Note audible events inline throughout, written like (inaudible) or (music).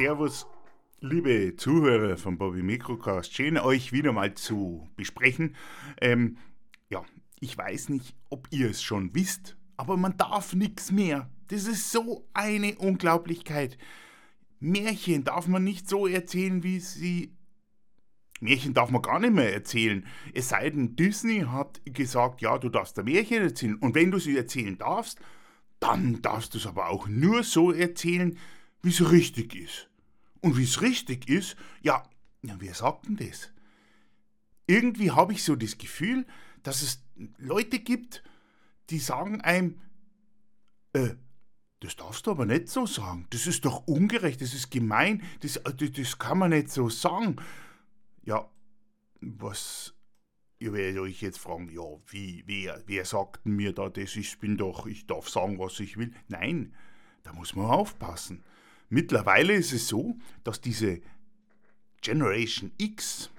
Servus, liebe Zuhörer von Bobby Mikrocast. Schön, euch wieder mal zu besprechen. Ähm, ja, ich weiß nicht, ob ihr es schon wisst, aber man darf nichts mehr. Das ist so eine Unglaublichkeit. Märchen darf man nicht so erzählen, wie sie. Märchen darf man gar nicht mehr erzählen. Es sei denn, Disney hat gesagt, ja, du darfst ein Märchen erzählen. Und wenn du sie erzählen darfst, dann darfst du es aber auch nur so erzählen, wie es richtig ist. Und wie es richtig ist, ja, ja wer sagt denn das? Irgendwie habe ich so das Gefühl, dass es Leute gibt, die sagen einem, äh, das darfst du aber nicht so sagen. Das ist doch ungerecht, das ist gemein, das, das, das kann man nicht so sagen. Ja, was, ihr werdet euch jetzt fragen, ja, wie, wer, wer sagt mir da das? Ich bin doch, ich darf sagen, was ich will. Nein, da muss man aufpassen. Mittlerweile ist es so, dass diese Generation X,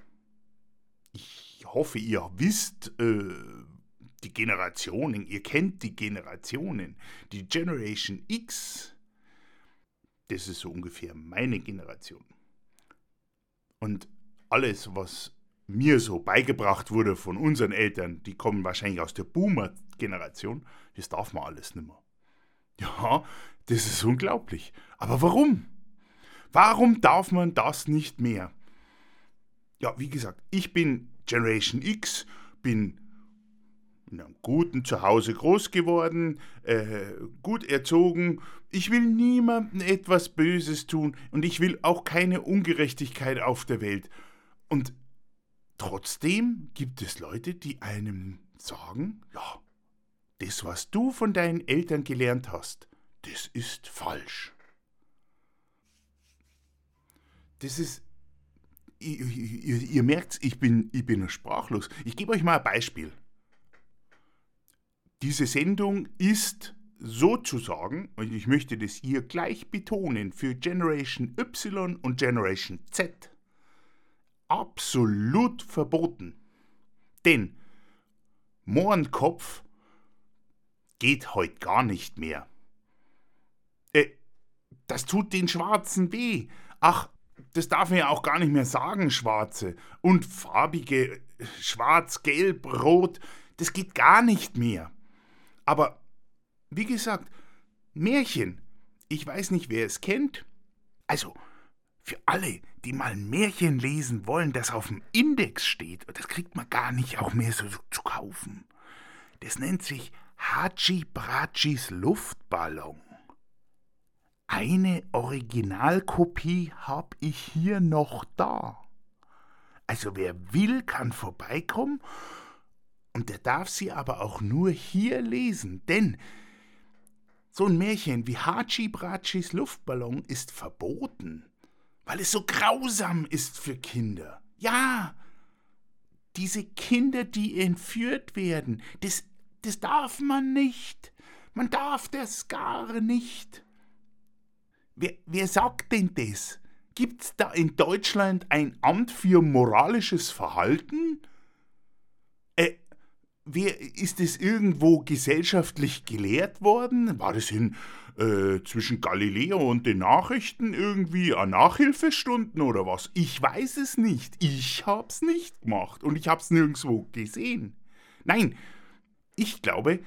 ich hoffe, ihr wisst, äh, die Generationen, ihr kennt die Generationen, die Generation X, das ist so ungefähr meine Generation. Und alles, was mir so beigebracht wurde von unseren Eltern, die kommen wahrscheinlich aus der Boomer-Generation, das darf man alles nicht mehr. Ja, das ist unglaublich. Aber warum? Warum darf man das nicht mehr? Ja, wie gesagt, ich bin Generation X, bin in einem guten Zuhause groß geworden, äh, gut erzogen. Ich will niemandem etwas Böses tun und ich will auch keine Ungerechtigkeit auf der Welt. Und trotzdem gibt es Leute, die einem sagen, ja, das, was du von deinen Eltern gelernt hast, das ist falsch. Das ist, ihr, ihr, ihr merkt, ich bin, ich bin sprachlos. Ich gebe euch mal ein Beispiel. Diese Sendung ist sozusagen, und ich möchte das hier gleich betonen, für Generation Y und Generation Z absolut verboten. Denn Mohrenkopf geht heute gar nicht mehr. Äh, das tut den Schwarzen weh. Ach, das darf man ja auch gar nicht mehr sagen, Schwarze. Und farbige, Schwarz, Gelb, Rot, das geht gar nicht mehr. Aber, wie gesagt, Märchen. Ich weiß nicht, wer es kennt. Also, für alle, die mal ein Märchen lesen wollen, das auf dem Index steht, das kriegt man gar nicht auch mehr so zu kaufen. Das nennt sich Hachi Brachis Luftballon. Eine Originalkopie hab ich hier noch da. Also wer will, kann vorbeikommen und der darf sie aber auch nur hier lesen, denn so ein Märchen wie Hachi Brachis Luftballon ist verboten, weil es so grausam ist für Kinder. Ja, diese Kinder, die entführt werden, das das darf man nicht. Man darf das gar nicht. Wer, wer sagt denn das? Gibt's da in Deutschland ein Amt für moralisches Verhalten? Äh, wer, ist es irgendwo gesellschaftlich gelehrt worden? War das in, äh, zwischen Galileo und den Nachrichten irgendwie an Nachhilfestunden oder was? Ich weiß es nicht. Ich hab's nicht gemacht und ich hab's nirgendwo gesehen. Nein, ich glaube,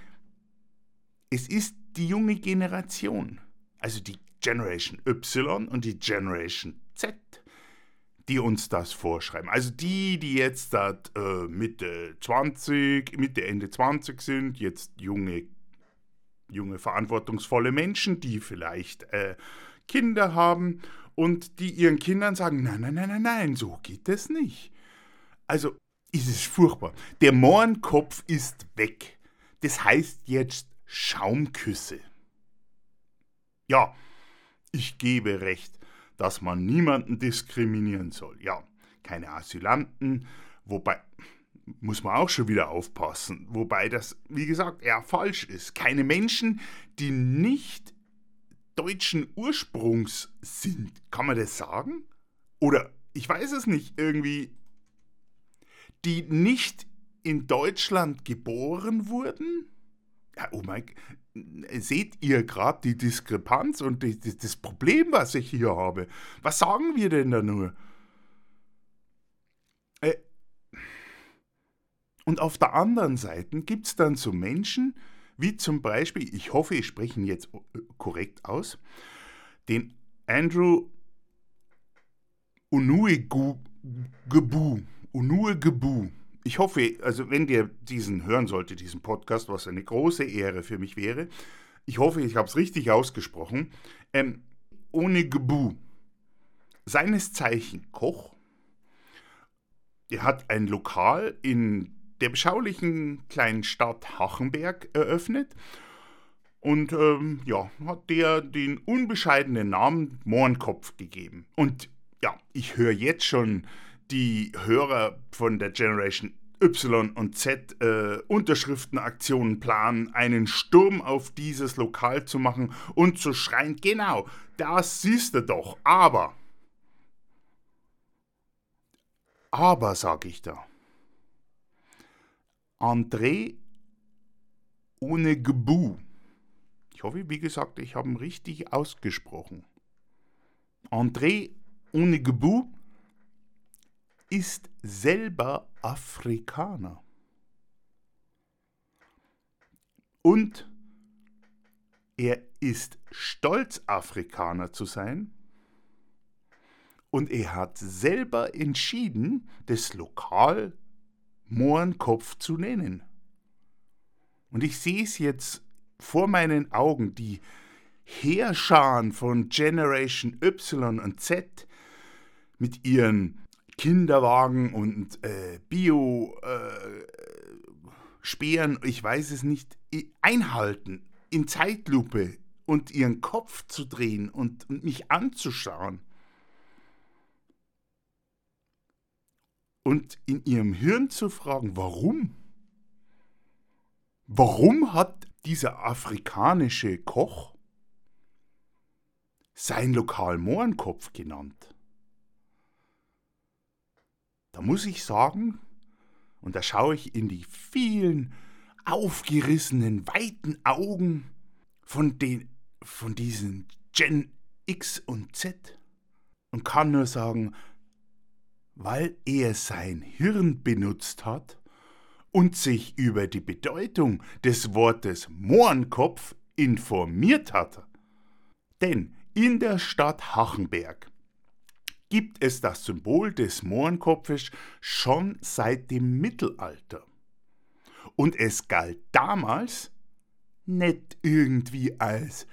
es ist die junge Generation, also die Generation Y und die Generation Z, die uns das vorschreiben. Also die, die jetzt dat, äh, Mitte 20, Mitte, Ende 20 sind, jetzt junge, junge verantwortungsvolle Menschen, die vielleicht äh, Kinder haben und die ihren Kindern sagen, nein, nein, nein, nein, nein, so geht es nicht. Also ist es furchtbar. Der Mohrenkopf ist weg. Das heißt jetzt Schaumküsse. Ja, ich gebe recht, dass man niemanden diskriminieren soll. Ja, keine Asylanten, wobei muss man auch schon wieder aufpassen, wobei das, wie gesagt, eher falsch ist. Keine Menschen, die nicht deutschen Ursprungs sind. Kann man das sagen? Oder ich weiß es nicht, irgendwie die nicht in Deutschland geboren wurden? Ja, oh mein Seht ihr gerade die Diskrepanz und die, die, das Problem, was ich hier habe? Was sagen wir denn da nur? Äh, und auf der anderen Seite gibt es dann so Menschen, wie zum Beispiel, ich hoffe, ich spreche ihn jetzt äh, korrekt aus, den Andrew Unuegebu. Unuegebu. Ich hoffe, also wenn ihr diesen hören sollte, diesen Podcast, was eine große Ehre für mich wäre, ich hoffe, ich habe es richtig ausgesprochen, ähm, ohne Gebu. Seines Zeichen Koch. Er hat ein Lokal in der beschaulichen kleinen Stadt Hachenberg eröffnet und ähm, ja, hat der den unbescheidenen Namen Mohrenkopf gegeben. Und ja, ich höre jetzt schon die Hörer von der Generation Y und Z äh, Unterschriftenaktionen planen, einen Sturm auf dieses Lokal zu machen und zu schreien, genau, das siehst du doch, aber, aber sag ich da, André ohne Gebu. Ich hoffe, wie gesagt, ich habe ihn richtig ausgesprochen. André ohne Gebu ist selber Afrikaner. Und er ist stolz, Afrikaner zu sein. Und er hat selber entschieden, das Lokal Mohrenkopf zu nennen. Und ich sehe es jetzt vor meinen Augen, die Heerscharen von Generation Y und Z mit ihren Kinderwagen und äh, Bio äh, ich weiß es nicht, einhalten in Zeitlupe und ihren Kopf zu drehen und, und mich anzuschauen. Und in ihrem Hirn zu fragen, warum? Warum hat dieser afrikanische Koch sein Lokal Mohrenkopf genannt? Da muss ich sagen, und da schaue ich in die vielen aufgerissenen, weiten Augen von, den, von diesen Gen X und Z und kann nur sagen, weil er sein Hirn benutzt hat und sich über die Bedeutung des Wortes Mohrenkopf informiert hat. Denn in der Stadt Hachenberg gibt es das Symbol des Mohrenkopfes schon seit dem Mittelalter. Und es galt damals nicht irgendwie als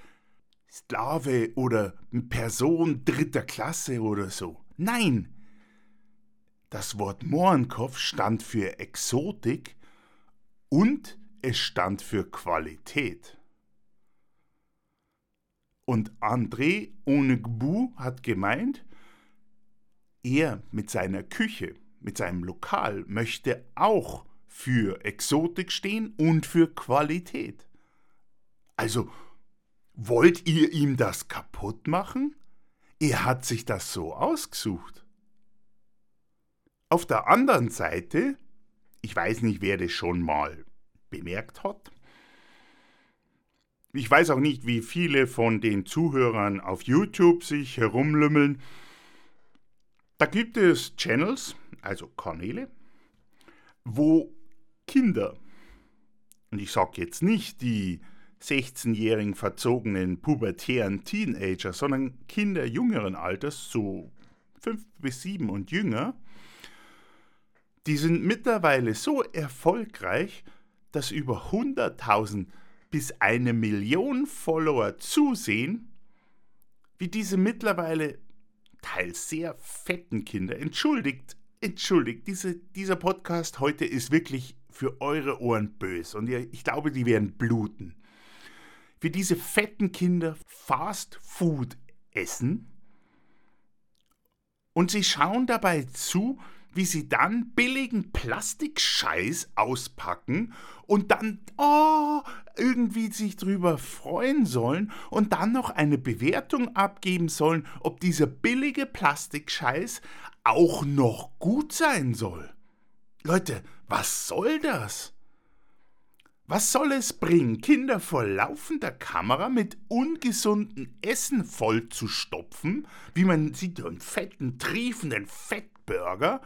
Sklave oder Person dritter Klasse oder so. Nein, das Wort Mohrenkopf stand für Exotik und es stand für Qualität. Und André Onegbu hat gemeint, er mit seiner Küche, mit seinem Lokal möchte auch für Exotik stehen und für Qualität. Also, wollt ihr ihm das kaputt machen? Er hat sich das so ausgesucht. Auf der anderen Seite, ich weiß nicht, wer das schon mal bemerkt hat, ich weiß auch nicht, wie viele von den Zuhörern auf YouTube sich herumlümmeln, da gibt es Channels, also Kanäle, wo Kinder, und ich sage jetzt nicht die 16-jährigen verzogenen pubertären Teenager, sondern Kinder jüngeren Alters, so 5 bis 7 und jünger, die sind mittlerweile so erfolgreich, dass über 100.000 bis eine Million Follower zusehen, wie diese mittlerweile teils sehr fetten Kinder. Entschuldigt, entschuldigt, diese, dieser Podcast heute ist wirklich für eure Ohren bös und ich glaube, die werden bluten. Wie diese fetten Kinder Fast Food essen und sie schauen dabei zu, wie sie dann billigen Plastikscheiß auspacken und dann oh, irgendwie sich drüber freuen sollen und dann noch eine Bewertung abgeben sollen, ob dieser billige Plastikscheiß auch noch gut sein soll. Leute, was soll das? Was soll es bringen, Kinder vor laufender Kamera mit ungesundem Essen voll zu stopfen, wie man sieht, einen fetten, triefenden Fettburger,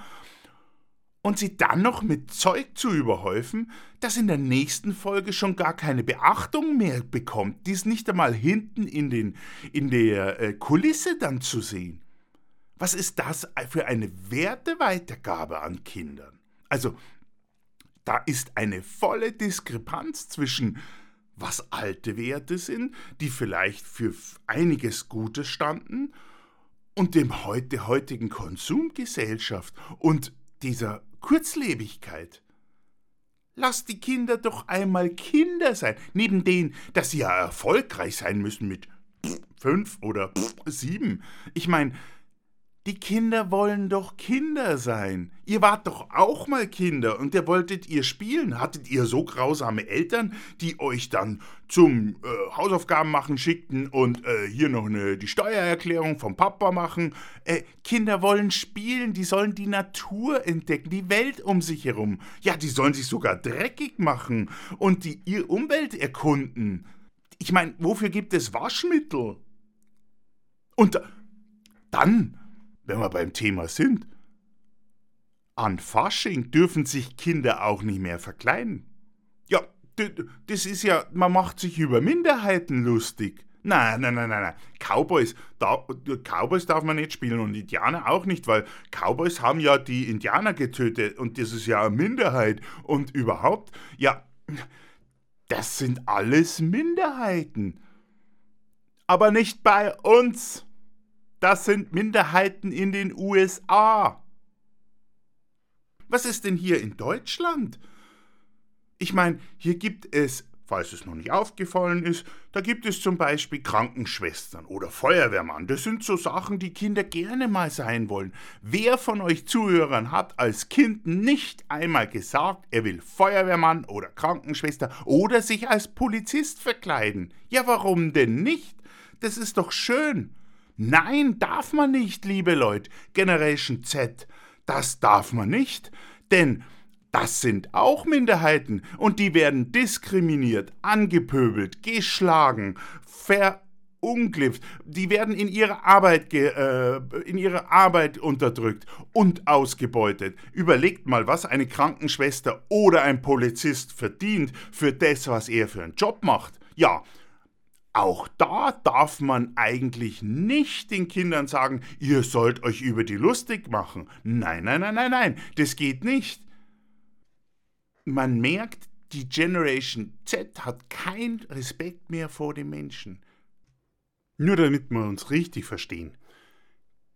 und sie dann noch mit Zeug zu überhäufen, das in der nächsten Folge schon gar keine Beachtung mehr bekommt, dies nicht einmal hinten in, den, in der äh, Kulisse dann zu sehen. Was ist das für eine Werteweitergabe an Kindern? Also, da ist eine volle Diskrepanz zwischen was alte Werte sind, die vielleicht für einiges Gutes standen, und dem heute heutigen Konsumgesellschaft und dieser Kurzlebigkeit. Lass die Kinder doch einmal Kinder sein, neben denen, dass sie ja erfolgreich sein müssen mit fünf oder sieben. Ich meine, die Kinder wollen doch Kinder sein. Ihr wart doch auch mal Kinder und ihr wolltet ihr spielen. Hattet ihr so grausame Eltern, die euch dann zum äh, Hausaufgaben machen schickten und äh, hier noch eine, die Steuererklärung vom Papa machen? Äh, Kinder wollen spielen, die sollen die Natur entdecken, die Welt um sich herum. Ja, die sollen sich sogar dreckig machen und die ihre Umwelt erkunden. Ich meine, wofür gibt es Waschmittel? Und dann wenn wir beim Thema sind. An Fasching dürfen sich Kinder auch nicht mehr verkleiden. Ja, das ist ja, man macht sich über Minderheiten lustig. Nein, nein, nein, nein, nein. Cowboys, da, Cowboys darf man nicht spielen und Indianer auch nicht, weil Cowboys haben ja die Indianer getötet und das ist ja eine Minderheit. Und überhaupt, ja, das sind alles Minderheiten. Aber nicht bei uns. Das sind Minderheiten in den USA. Was ist denn hier in Deutschland? Ich meine, hier gibt es, falls es noch nicht aufgefallen ist, da gibt es zum Beispiel Krankenschwestern oder Feuerwehrmann. Das sind so Sachen, die Kinder gerne mal sein wollen. Wer von euch Zuhörern hat als Kind nicht einmal gesagt, er will Feuerwehrmann oder Krankenschwester oder sich als Polizist verkleiden? Ja, warum denn nicht? Das ist doch schön. Nein, darf man nicht, liebe Leute, Generation Z. Das darf man nicht, denn das sind auch Minderheiten und die werden diskriminiert, angepöbelt, geschlagen, verunglückt. Die werden in ihrer Arbeit, äh, in Arbeit unterdrückt und ausgebeutet. Überlegt mal, was eine Krankenschwester oder ein Polizist verdient für das, was er für einen Job macht. Ja, auch da darf man eigentlich nicht den Kindern sagen, ihr sollt euch über die lustig machen. Nein, nein, nein, nein, nein, das geht nicht. Man merkt, die Generation Z hat keinen Respekt mehr vor den Menschen. Nur damit wir uns richtig verstehen.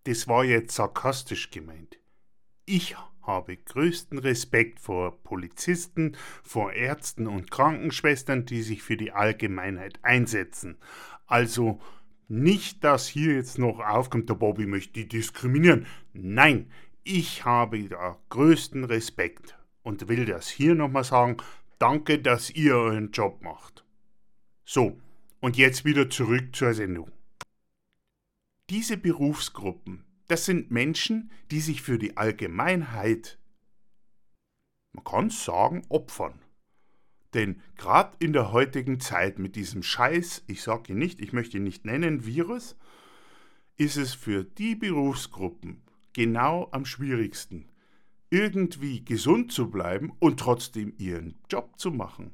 Das war jetzt sarkastisch gemeint. Ich habe größten Respekt vor Polizisten, vor Ärzten und Krankenschwestern, die sich für die Allgemeinheit einsetzen. Also nicht, dass hier jetzt noch aufkommt, der Bobby möchte die diskriminieren. Nein, ich habe da größten Respekt und will das hier nochmal sagen. Danke, dass ihr euren Job macht. So, und jetzt wieder zurück zur Sendung. Diese Berufsgruppen das sind Menschen, die sich für die Allgemeinheit, man kann sagen, opfern. Denn gerade in der heutigen Zeit mit diesem Scheiß, ich sage ihn nicht, ich möchte ihn nicht nennen, Virus, ist es für die Berufsgruppen genau am schwierigsten, irgendwie gesund zu bleiben und trotzdem ihren Job zu machen.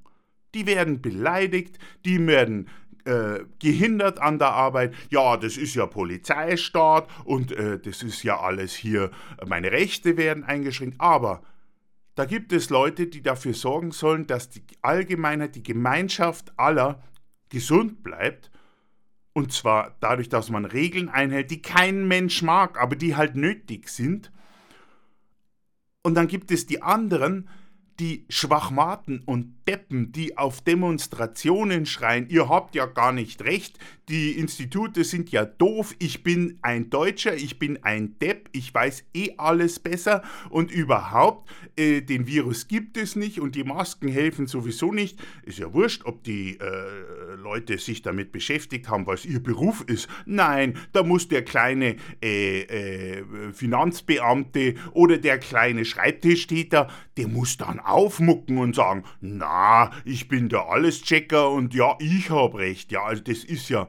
Die werden beleidigt, die werden äh, gehindert an der Arbeit. Ja, das ist ja Polizeistaat und äh, das ist ja alles hier, meine Rechte werden eingeschränkt. Aber da gibt es Leute, die dafür sorgen sollen, dass die Allgemeinheit, die Gemeinschaft aller gesund bleibt. Und zwar dadurch, dass man Regeln einhält, die kein Mensch mag, aber die halt nötig sind. Und dann gibt es die anderen, die Schwachmaten und Deppen, die auf Demonstrationen schreien, ihr habt ja gar nicht recht, die Institute sind ja doof, ich bin ein Deutscher, ich bin ein Depp, ich weiß eh alles besser und überhaupt, äh, den Virus gibt es nicht und die Masken helfen sowieso nicht. Ist ja wurscht, ob die äh, Leute sich damit beschäftigt haben, was ihr Beruf ist. Nein, da muss der kleine äh, äh Finanzbeamte oder der kleine Schreibtischtäter, der muss dann aufmucken und sagen, na, ich bin der Alleschecker und ja, ich habe recht. Ja, also das ist ja.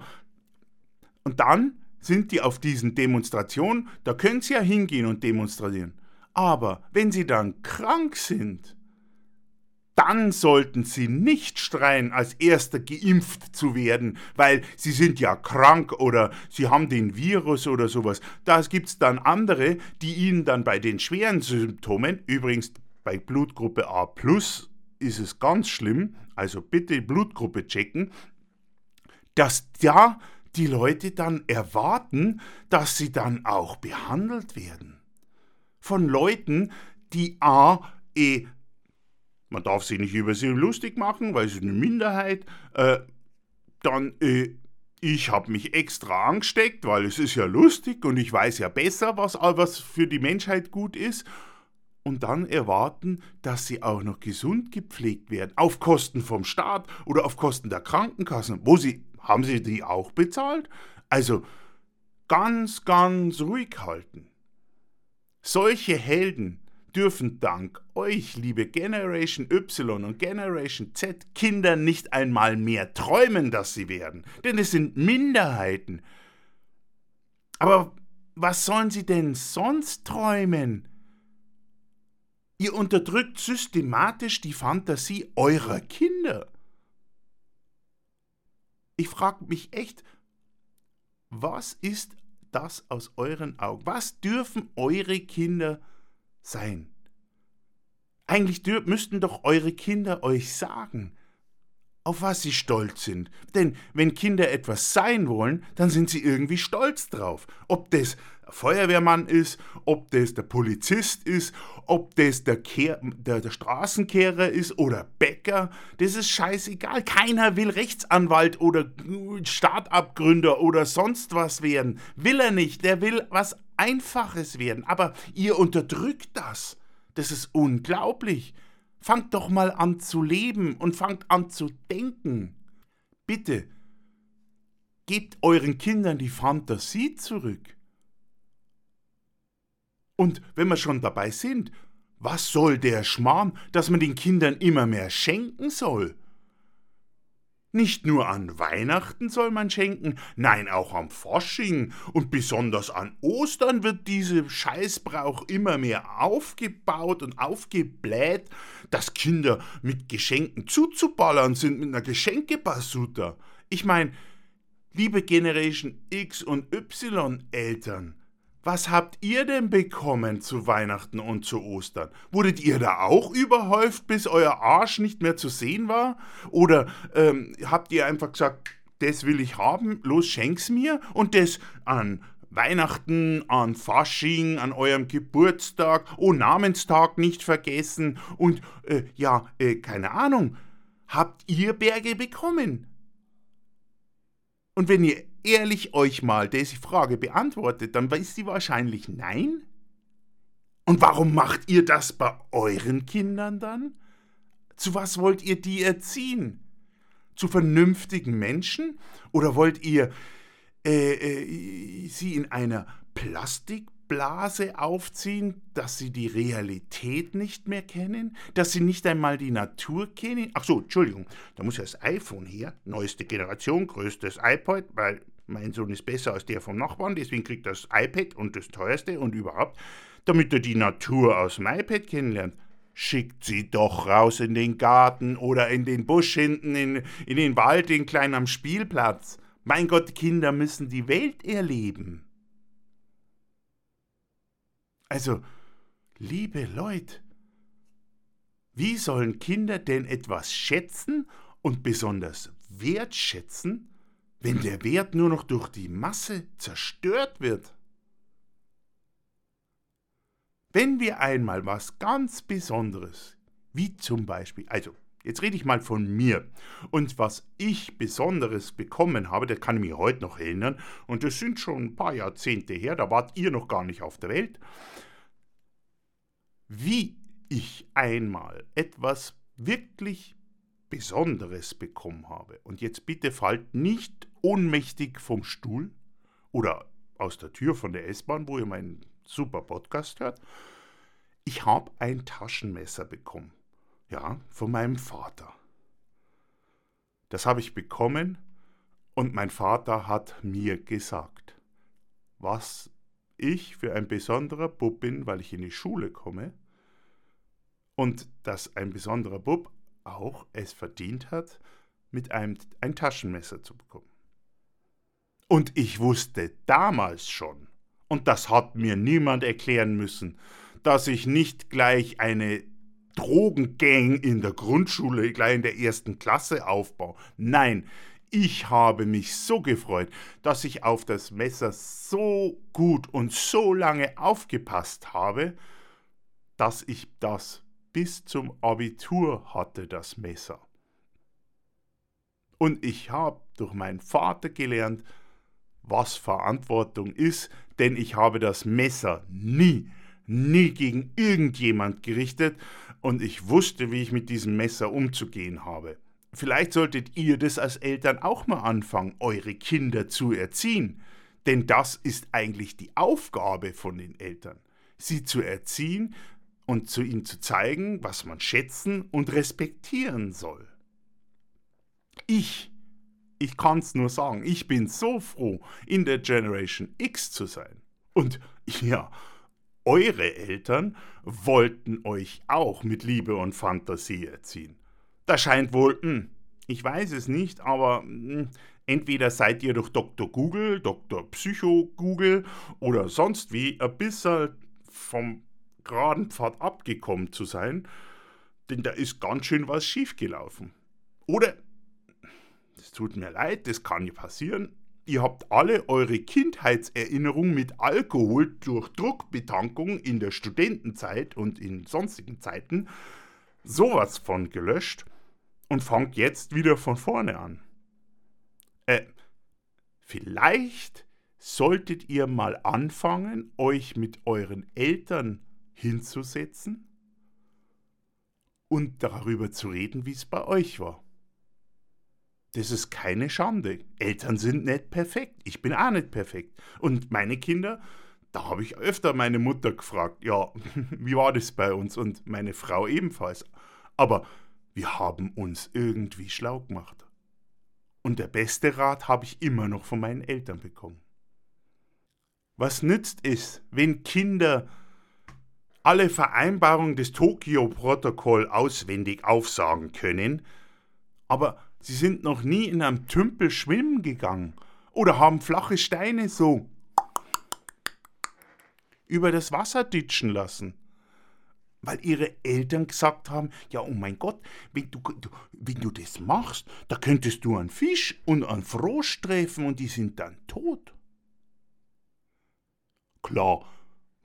Und dann sind die auf diesen Demonstrationen, da können sie ja hingehen und demonstrieren. Aber wenn sie dann krank sind, dann sollten sie nicht schreien, als erster geimpft zu werden, weil sie sind ja krank oder sie haben den Virus oder sowas. Da gibt es dann andere, die ihnen dann bei den schweren Symptomen, übrigens bei Blutgruppe A plus ist es ganz schlimm, also bitte Blutgruppe checken, dass da die Leute dann erwarten, dass sie dann auch behandelt werden. Von Leuten, die A, eh man darf sich nicht über sie lustig machen, weil sie eine Minderheit. Äh, dann, äh, ich habe mich extra angesteckt, weil es ist ja lustig und ich weiß ja besser, was, was für die Menschheit gut ist. Und dann erwarten, dass sie auch noch gesund gepflegt werden, auf Kosten vom Staat oder auf Kosten der Krankenkassen. Wo sie, haben sie die auch bezahlt? Also ganz, ganz ruhig halten. Solche Helden, dürfen dank euch, liebe Generation Y und Generation Z, Kinder nicht einmal mehr träumen, dass sie werden, denn es sind Minderheiten. Aber was sollen sie denn sonst träumen? Ihr unterdrückt systematisch die Fantasie eurer Kinder. Ich frage mich echt, was ist das aus euren Augen? Was dürfen eure Kinder sein. Eigentlich müssten doch eure Kinder euch sagen, auf was sie stolz sind. Denn wenn Kinder etwas sein wollen, dann sind sie irgendwie stolz drauf. Ob das Feuerwehrmann ist, ob das der Polizist ist, ob das der, Kehr, der, der Straßenkehrer ist oder Bäcker, das ist scheißegal. Keiner will Rechtsanwalt oder Startup-Gründer oder sonst was werden. Will er nicht. Der will was Einfaches werden. Aber ihr unterdrückt das. Das ist unglaublich. Fangt doch mal an zu leben und fangt an zu denken. Bitte, gebt euren Kindern die Fantasie zurück. Und wenn wir schon dabei sind, was soll der Schmarrn, dass man den Kindern immer mehr schenken soll? Nicht nur an Weihnachten soll man schenken, nein, auch am Fasching und besonders an Ostern wird diese Scheißbrauch immer mehr aufgebaut und aufgebläht, dass Kinder mit Geschenken zuzuballern sind mit einer Geschenkebasuta. Ich meine, liebe Generation X und Y Eltern, was habt ihr denn bekommen zu Weihnachten und zu Ostern? Wurdet ihr da auch überhäuft, bis euer Arsch nicht mehr zu sehen war? Oder ähm, habt ihr einfach gesagt, das will ich haben, los schenk's mir und das an Weihnachten, an Fasching, an eurem Geburtstag, oh Namenstag nicht vergessen und äh, ja, äh, keine Ahnung, habt ihr Berge bekommen? Und wenn ihr ehrlich euch mal diese Frage beantwortet, dann ist sie wahrscheinlich nein. Und warum macht ihr das bei euren Kindern dann? Zu was wollt ihr die erziehen? Zu vernünftigen Menschen? Oder wollt ihr äh, äh, sie in einer Plastik Blase aufziehen, dass sie die Realität nicht mehr kennen, dass sie nicht einmal die Natur kennen. Ach so, Entschuldigung, da muss ja das iPhone her, neueste Generation, größtes iPod, weil mein Sohn ist besser als der vom Nachbarn, deswegen kriegt er das iPad und das teuerste und überhaupt, damit er die Natur aus dem iPad kennenlernt. Schickt sie doch raus in den Garten oder in den Busch hinten, in, in den Wald, den kleinen am Spielplatz. Mein Gott, Kinder müssen die Welt erleben. Also, liebe Leute, wie sollen Kinder denn etwas schätzen und besonders wertschätzen, wenn der Wert nur noch durch die Masse zerstört wird? Wenn wir einmal was ganz Besonderes, wie zum Beispiel, also jetzt rede ich mal von mir und was ich Besonderes bekommen habe, das kann ich mir heute noch erinnern und das sind schon ein paar Jahrzehnte her, da wart ihr noch gar nicht auf der Welt, wie ich einmal etwas wirklich Besonderes bekommen habe. Und jetzt bitte fallt nicht ohnmächtig vom Stuhl oder aus der Tür von der S-Bahn, wo ihr meinen super Podcast hört. Ich habe ein Taschenmesser bekommen. Ja, von meinem Vater. Das habe ich bekommen und mein Vater hat mir gesagt, was ich für ein besonderer Bub bin, weil ich in die Schule komme und dass ein besonderer Bub auch es verdient hat, mit einem ein Taschenmesser zu bekommen. Und ich wusste damals schon, und das hat mir niemand erklären müssen, dass ich nicht gleich eine Drogengang in der Grundschule, gleich in der ersten Klasse aufbaue. Nein, ich habe mich so gefreut, dass ich auf das Messer so gut und so lange aufgepasst habe, dass ich das bis zum Abitur hatte, das Messer. Und ich habe durch meinen Vater gelernt, was Verantwortung ist, denn ich habe das Messer nie, nie gegen irgendjemand gerichtet und ich wusste, wie ich mit diesem Messer umzugehen habe. Vielleicht solltet ihr das als Eltern auch mal anfangen, eure Kinder zu erziehen, denn das ist eigentlich die Aufgabe von den Eltern, sie zu erziehen und zu ihnen zu zeigen, was man schätzen und respektieren soll. Ich ich kann es nur sagen, ich bin so froh, in der Generation X zu sein. Und ja, eure Eltern wollten euch auch mit Liebe und Fantasie erziehen. Da scheint wohl, hm, ich weiß es nicht, aber hm, entweder seid ihr durch Dr. Google, Dr. Psycho Google oder sonst wie ein bisschen vom geraden Pfad abgekommen zu sein, denn da ist ganz schön was schiefgelaufen. Oder es tut mir leid, das kann nicht passieren. Ihr habt alle eure Kindheitserinnerung mit Alkohol durch Druckbetankung in der Studentenzeit und in sonstigen Zeiten sowas von gelöscht und fangt jetzt wieder von vorne an. Äh, vielleicht solltet ihr mal anfangen, euch mit euren Eltern hinzusetzen und darüber zu reden, wie es bei euch war. Das ist keine Schande. Eltern sind nicht perfekt. Ich bin auch nicht perfekt. Und meine Kinder, da habe ich öfter meine Mutter gefragt, ja, (laughs) wie war das bei uns? Und meine Frau ebenfalls. Aber wir haben uns irgendwie schlau gemacht. Und der beste Rat habe ich immer noch von meinen Eltern bekommen. Was nützt es, wenn Kinder alle Vereinbarungen des Tokio-Protokoll auswendig aufsagen können, aber Sie sind noch nie in einem Tümpel schwimmen gegangen oder haben flache Steine so über das Wasser ditschen lassen. Weil ihre Eltern gesagt haben, ja, oh mein Gott, wenn du, wenn du das machst, da könntest du einen Fisch und einen Frosch treffen und die sind dann tot. Klar,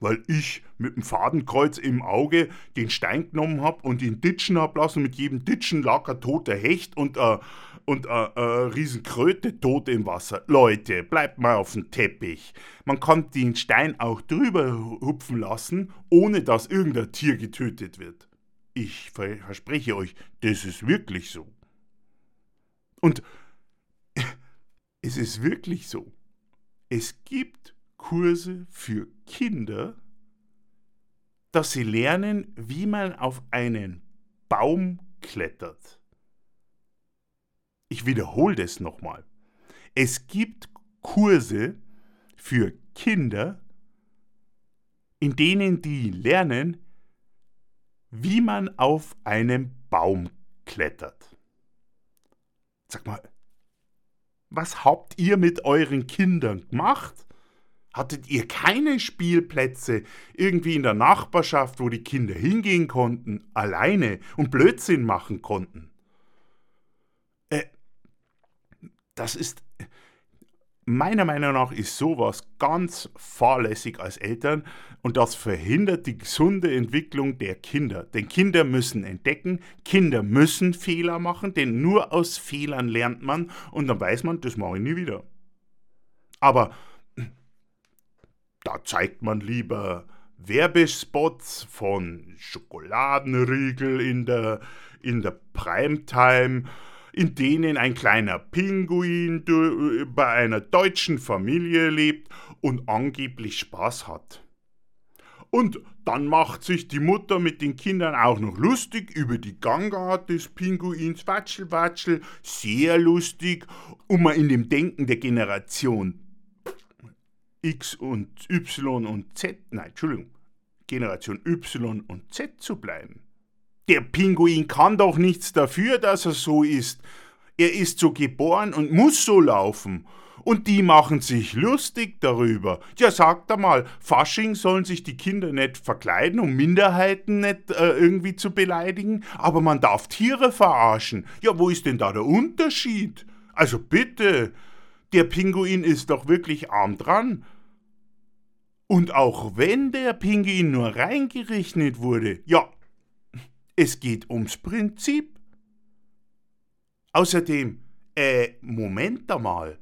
weil ich mit dem Fadenkreuz im Auge den Stein genommen habe und ihn ditschen habe lassen. Mit jedem Ditschen lag ein toter Hecht und äh, und eine äh, äh, Riesenkröte tot im Wasser. Leute, bleibt mal auf dem Teppich. Man kann den Stein auch drüber hupfen lassen, ohne dass irgendein Tier getötet wird. Ich verspreche euch, das ist wirklich so. Und (laughs) es ist wirklich so. Es gibt Kurse für Kinder, dass sie lernen, wie man auf einen Baum klettert. Ich wiederhole das nochmal. Es gibt Kurse für Kinder, in denen die lernen, wie man auf einem Baum klettert. Sag mal, was habt ihr mit euren Kindern gemacht? Hattet ihr keine Spielplätze irgendwie in der Nachbarschaft, wo die Kinder hingehen konnten, alleine und Blödsinn machen konnten? Äh, das ist, meiner Meinung nach ist sowas ganz fahrlässig als Eltern und das verhindert die gesunde Entwicklung der Kinder. Denn Kinder müssen entdecken, Kinder müssen Fehler machen, denn nur aus Fehlern lernt man und dann weiß man, das mache ich nie wieder. Aber da zeigt man lieber Werbespots von Schokoladenriegel in der, in der Primetime, in denen ein kleiner Pinguin bei einer deutschen Familie lebt und angeblich Spaß hat. Und dann macht sich die Mutter mit den Kindern auch noch lustig über die Gangart des Pinguins. Watschel, watschel, sehr lustig, um mal in dem Denken der Generation X und Y und Z, nein, Entschuldigung, Generation Y und Z zu bleiben. Der Pinguin kann doch nichts dafür, dass er so ist. Er ist so geboren und muss so laufen. Und die machen sich lustig darüber. Ja, sagt einmal, Fasching sollen sich die Kinder nicht verkleiden, um Minderheiten nicht äh, irgendwie zu beleidigen, aber man darf Tiere verarschen. Ja, wo ist denn da der Unterschied? Also bitte, der Pinguin ist doch wirklich arm dran. Und auch wenn der Pinguin nur reingerechnet wurde, ja, es geht ums Prinzip. Außerdem, äh, Moment einmal.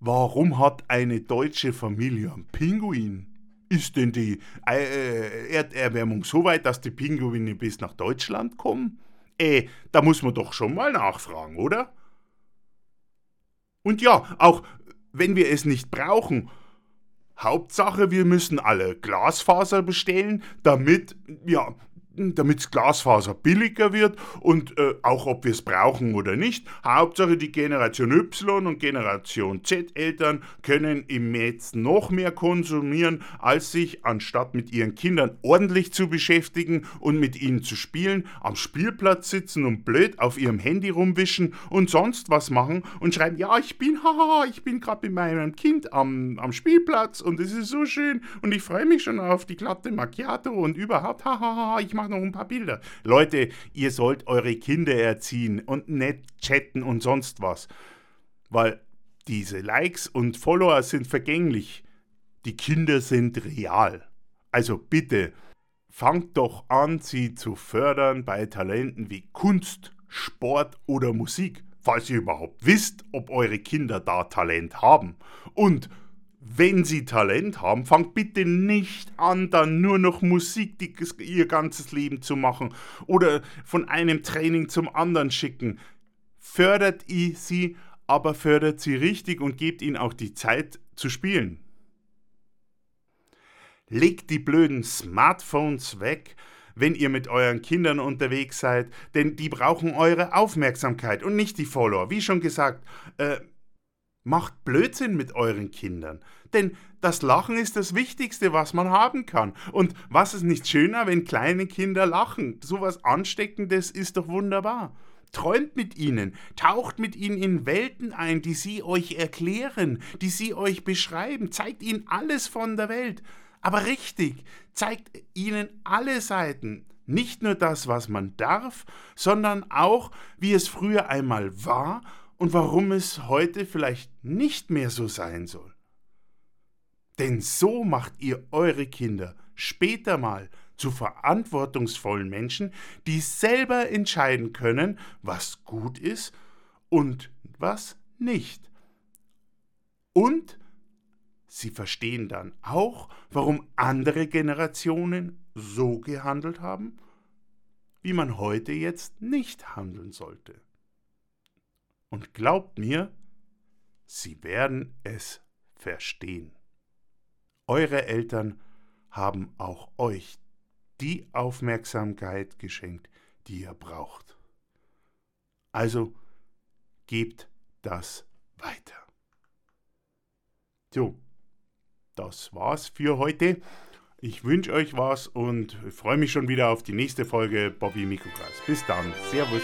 Warum hat eine deutsche Familie einen Pinguin? Ist denn die äh, Erderwärmung so weit, dass die Pinguine bis nach Deutschland kommen? Äh, da muss man doch schon mal nachfragen, oder? Und ja, auch wenn wir es nicht brauchen, Hauptsache, wir müssen alle Glasfaser bestellen, damit, ja, damit Glasfaser billiger wird und äh, auch ob wir es brauchen oder nicht. Hauptsache die Generation Y und Generation Z Eltern können im Netz noch mehr konsumieren, als sich anstatt mit ihren Kindern ordentlich zu beschäftigen und mit ihnen zu spielen, am Spielplatz sitzen und blöd auf ihrem Handy rumwischen und sonst was machen und schreiben, ja, ich bin, (laughs) haha, ich bin gerade mit meinem Kind am, am Spielplatz und es ist so schön und ich freue mich schon auf die glatte Macchiato und überhaupt, (laughs) haha, ich mache mache noch ein paar Bilder. Leute, ihr sollt eure Kinder erziehen und nicht chatten und sonst was. Weil diese Likes und Follower sind vergänglich. Die Kinder sind real. Also bitte, fangt doch an, sie zu fördern bei Talenten wie Kunst, Sport oder Musik, falls ihr überhaupt wisst, ob eure Kinder da Talent haben. Und wenn Sie Talent haben, fangt bitte nicht an, dann nur noch Musik die, ihr ganzes Leben zu machen oder von einem Training zum anderen schicken. Fördert sie, aber fördert sie richtig und gebt ihnen auch die Zeit zu spielen. Legt die blöden Smartphones weg, wenn ihr mit euren Kindern unterwegs seid, denn die brauchen eure Aufmerksamkeit und nicht die Follower. Wie schon gesagt, äh, Macht Blödsinn mit euren Kindern. Denn das Lachen ist das Wichtigste, was man haben kann. Und was ist nicht schöner, wenn kleine Kinder lachen? So was Ansteckendes ist doch wunderbar. Träumt mit ihnen, taucht mit ihnen in Welten ein, die sie euch erklären, die sie euch beschreiben, zeigt ihnen alles von der Welt. Aber richtig, zeigt ihnen alle Seiten. Nicht nur das, was man darf, sondern auch, wie es früher einmal war und warum es heute vielleicht nicht mehr so sein soll. Denn so macht ihr eure Kinder später mal zu verantwortungsvollen Menschen, die selber entscheiden können, was gut ist und was nicht. Und sie verstehen dann auch, warum andere Generationen so gehandelt haben, wie man heute jetzt nicht handeln sollte. Und glaubt mir, sie werden es verstehen. Eure Eltern haben auch euch die Aufmerksamkeit geschenkt, die ihr braucht. Also gebt das weiter. So, das war's für heute. Ich wünsche euch was und freue mich schon wieder auf die nächste Folge Bobby Mikrokreis. Bis dann. Servus.